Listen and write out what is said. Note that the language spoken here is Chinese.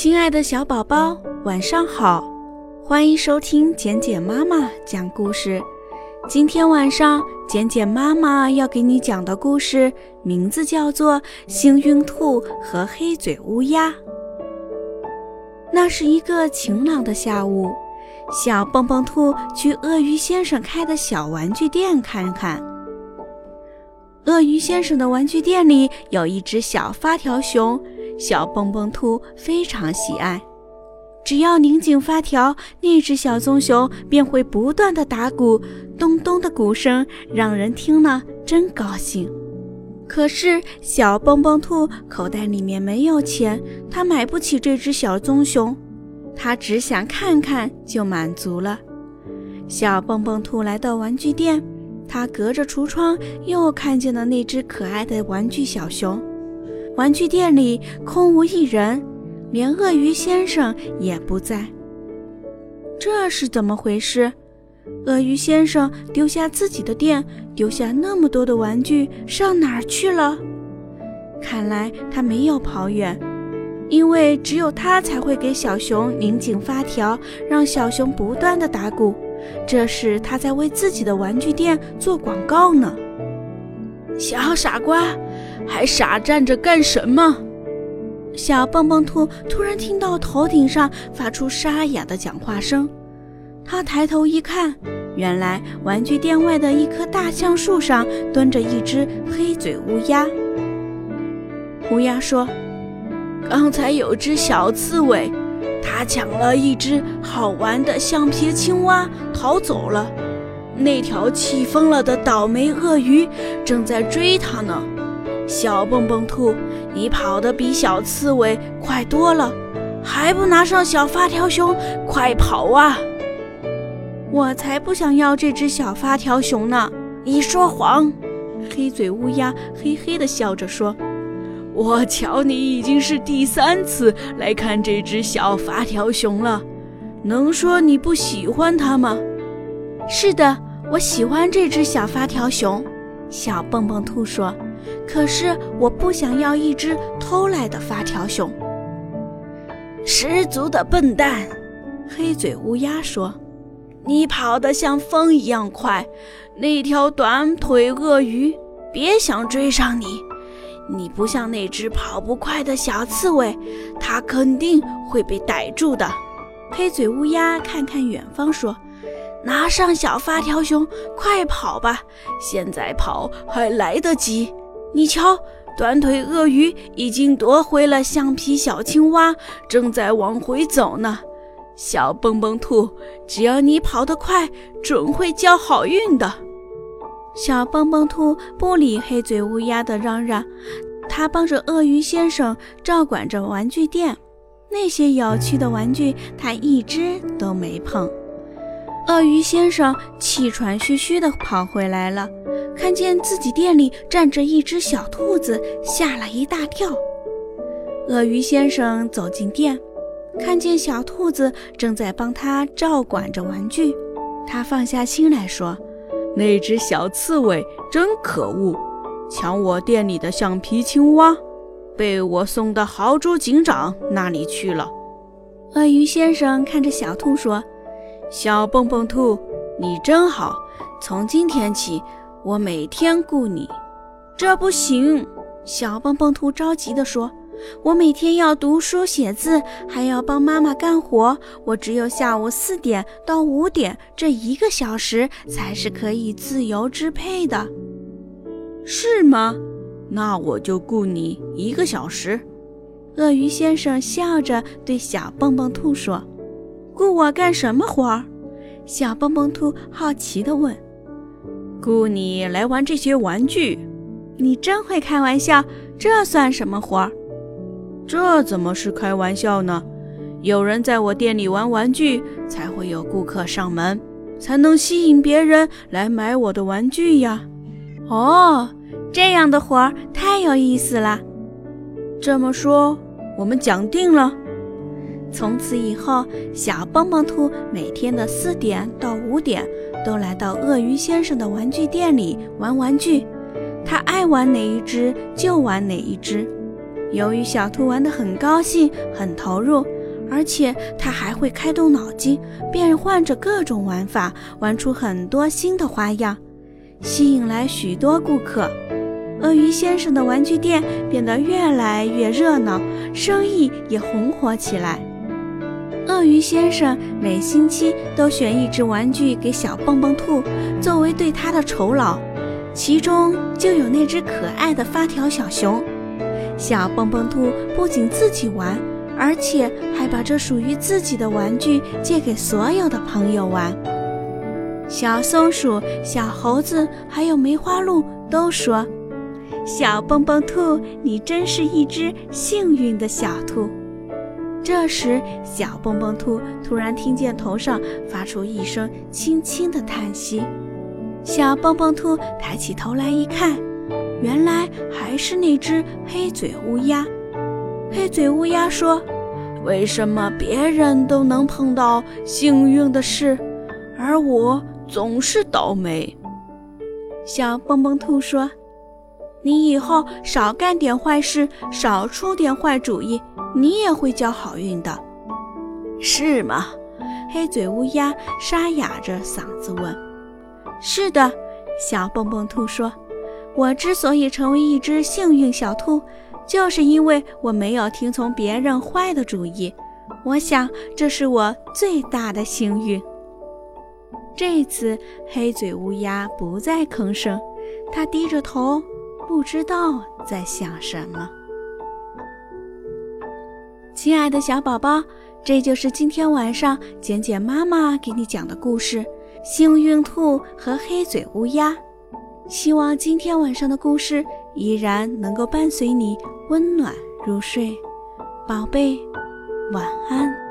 亲爱的小宝宝，晚上好！欢迎收听简简妈妈讲故事。今天晚上，简简妈妈要给你讲的故事名字叫做《幸运兔和黑嘴乌鸦》。那是一个晴朗的下午，小蹦蹦兔去鳄鱼先生开的小玩具店看看。鳄鱼先生的玩具店里有一只小发条熊。小蹦蹦兔非常喜爱，只要拧紧发条，那只小棕熊便会不断的打鼓，咚咚的鼓声让人听了真高兴。可是小蹦蹦兔口袋里面没有钱，他买不起这只小棕熊，他只想看看就满足了。小蹦蹦兔来到玩具店，他隔着橱窗又看见了那只可爱的玩具小熊。玩具店里空无一人，连鳄鱼先生也不在。这是怎么回事？鳄鱼先生丢下自己的店，丢下那么多的玩具，上哪儿去了？看来他没有跑远，因为只有他才会给小熊拧紧发条，让小熊不断的打鼓。这是他在为自己的玩具店做广告呢。小傻瓜。还傻站着干什么？小蹦蹦兔突然听到头顶上发出沙哑的讲话声，他抬头一看，原来玩具店外的一棵大橡树上蹲着一只黑嘴乌鸦。乌鸦说：“刚才有只小刺猬，它抢了一只好玩的橡皮青蛙逃走了。那条气疯了的倒霉鳄鱼正在追它呢。”小蹦蹦兔，你跑得比小刺猬快多了，还不拿上小发条熊？快跑啊！我才不想要这只小发条熊呢！你说谎！黑嘴乌鸦嘿嘿地笑着说：“我瞧你已经是第三次来看这只小发条熊了，能说你不喜欢它吗？”是的，我喜欢这只小发条熊。小蹦蹦兔说。可是我不想要一只偷来的发条熊。十足的笨蛋，黑嘴乌鸦说：“你跑得像风一样快，那条短腿鳄鱼别想追上你。你不像那只跑不快的小刺猬，它肯定会被逮住的。”黑嘴乌鸦看看远方说：“拿上小发条熊，快跑吧！现在跑还来得及。”你瞧，短腿鳄鱼已经夺回了橡皮小青蛙，正在往回走呢。小蹦蹦兔，只要你跑得快，准会交好运的。小蹦蹦兔不理黑嘴乌鸦的嚷嚷，他帮着鳄鱼先生照管着玩具店，那些有趣的玩具他一只都没碰。鳄鱼先生气喘吁吁地跑回来了。看见自己店里站着一只小兔子，吓了一大跳。鳄鱼先生走进店，看见小兔子正在帮他照管着玩具，他放下心来说：“那只小刺猬真可恶，抢我店里的橡皮青蛙，被我送到豪猪警长那里去了。”鳄鱼先生看着小兔说：“小蹦蹦兔，你真好，从今天起。”我每天雇你，这不行。小蹦蹦兔着急地说：“我每天要读书写字，还要帮妈妈干活。我只有下午四点到五点这一个小时才是可以自由支配的，是吗？那我就雇你一个小时。”鳄鱼先生笑着对小蹦蹦兔说：“雇我干什么活？”小蹦蹦兔好奇地问。雇你来玩这些玩具，你真会开玩笑。这算什么活儿？这怎么是开玩笑呢？有人在我店里玩玩具，才会有顾客上门，才能吸引别人来买我的玩具呀。哦，这样的活儿太有意思了。这么说，我们讲定了。从此以后，小蹦蹦兔每天的四点到五点都来到鳄鱼先生的玩具店里玩玩具。他爱玩哪一只就玩哪一只。由于小兔玩得很高兴、很投入，而且它还会开动脑筋，变换着各种玩法，玩出很多新的花样，吸引来许多顾客。鳄鱼先生的玩具店变得越来越热闹，生意也红火起来。鳄鱼先生每星期都选一只玩具给小蹦蹦兔作为对他的酬劳，其中就有那只可爱的发条小熊。小蹦蹦兔不仅自己玩，而且还把这属于自己的玩具借给所有的朋友玩。小松鼠、小猴子还有梅花鹿都说。小蹦蹦兔，你真是一只幸运的小兔。这时，小蹦蹦兔突然听见头上发出一声轻轻的叹息。小蹦蹦兔抬起头来一看，原来还是那只黑嘴乌鸦。黑嘴乌鸦说：“为什么别人都能碰到幸运的事，而我总是倒霉？”小蹦蹦兔说。你以后少干点坏事，少出点坏主意，你也会交好运的，是吗？黑嘴乌鸦沙哑着嗓子问。是的，小蹦蹦兔说：“我之所以成为一只幸运小兔，就是因为我没有听从别人坏的主意。我想这是我最大的幸运。”这次黑嘴乌鸦不再吭声，它低着头。不知道在想什么，亲爱的小宝宝，这就是今天晚上简简妈妈给你讲的故事《幸运兔和黑嘴乌鸦》。希望今天晚上的故事依然能够伴随你温暖入睡，宝贝，晚安。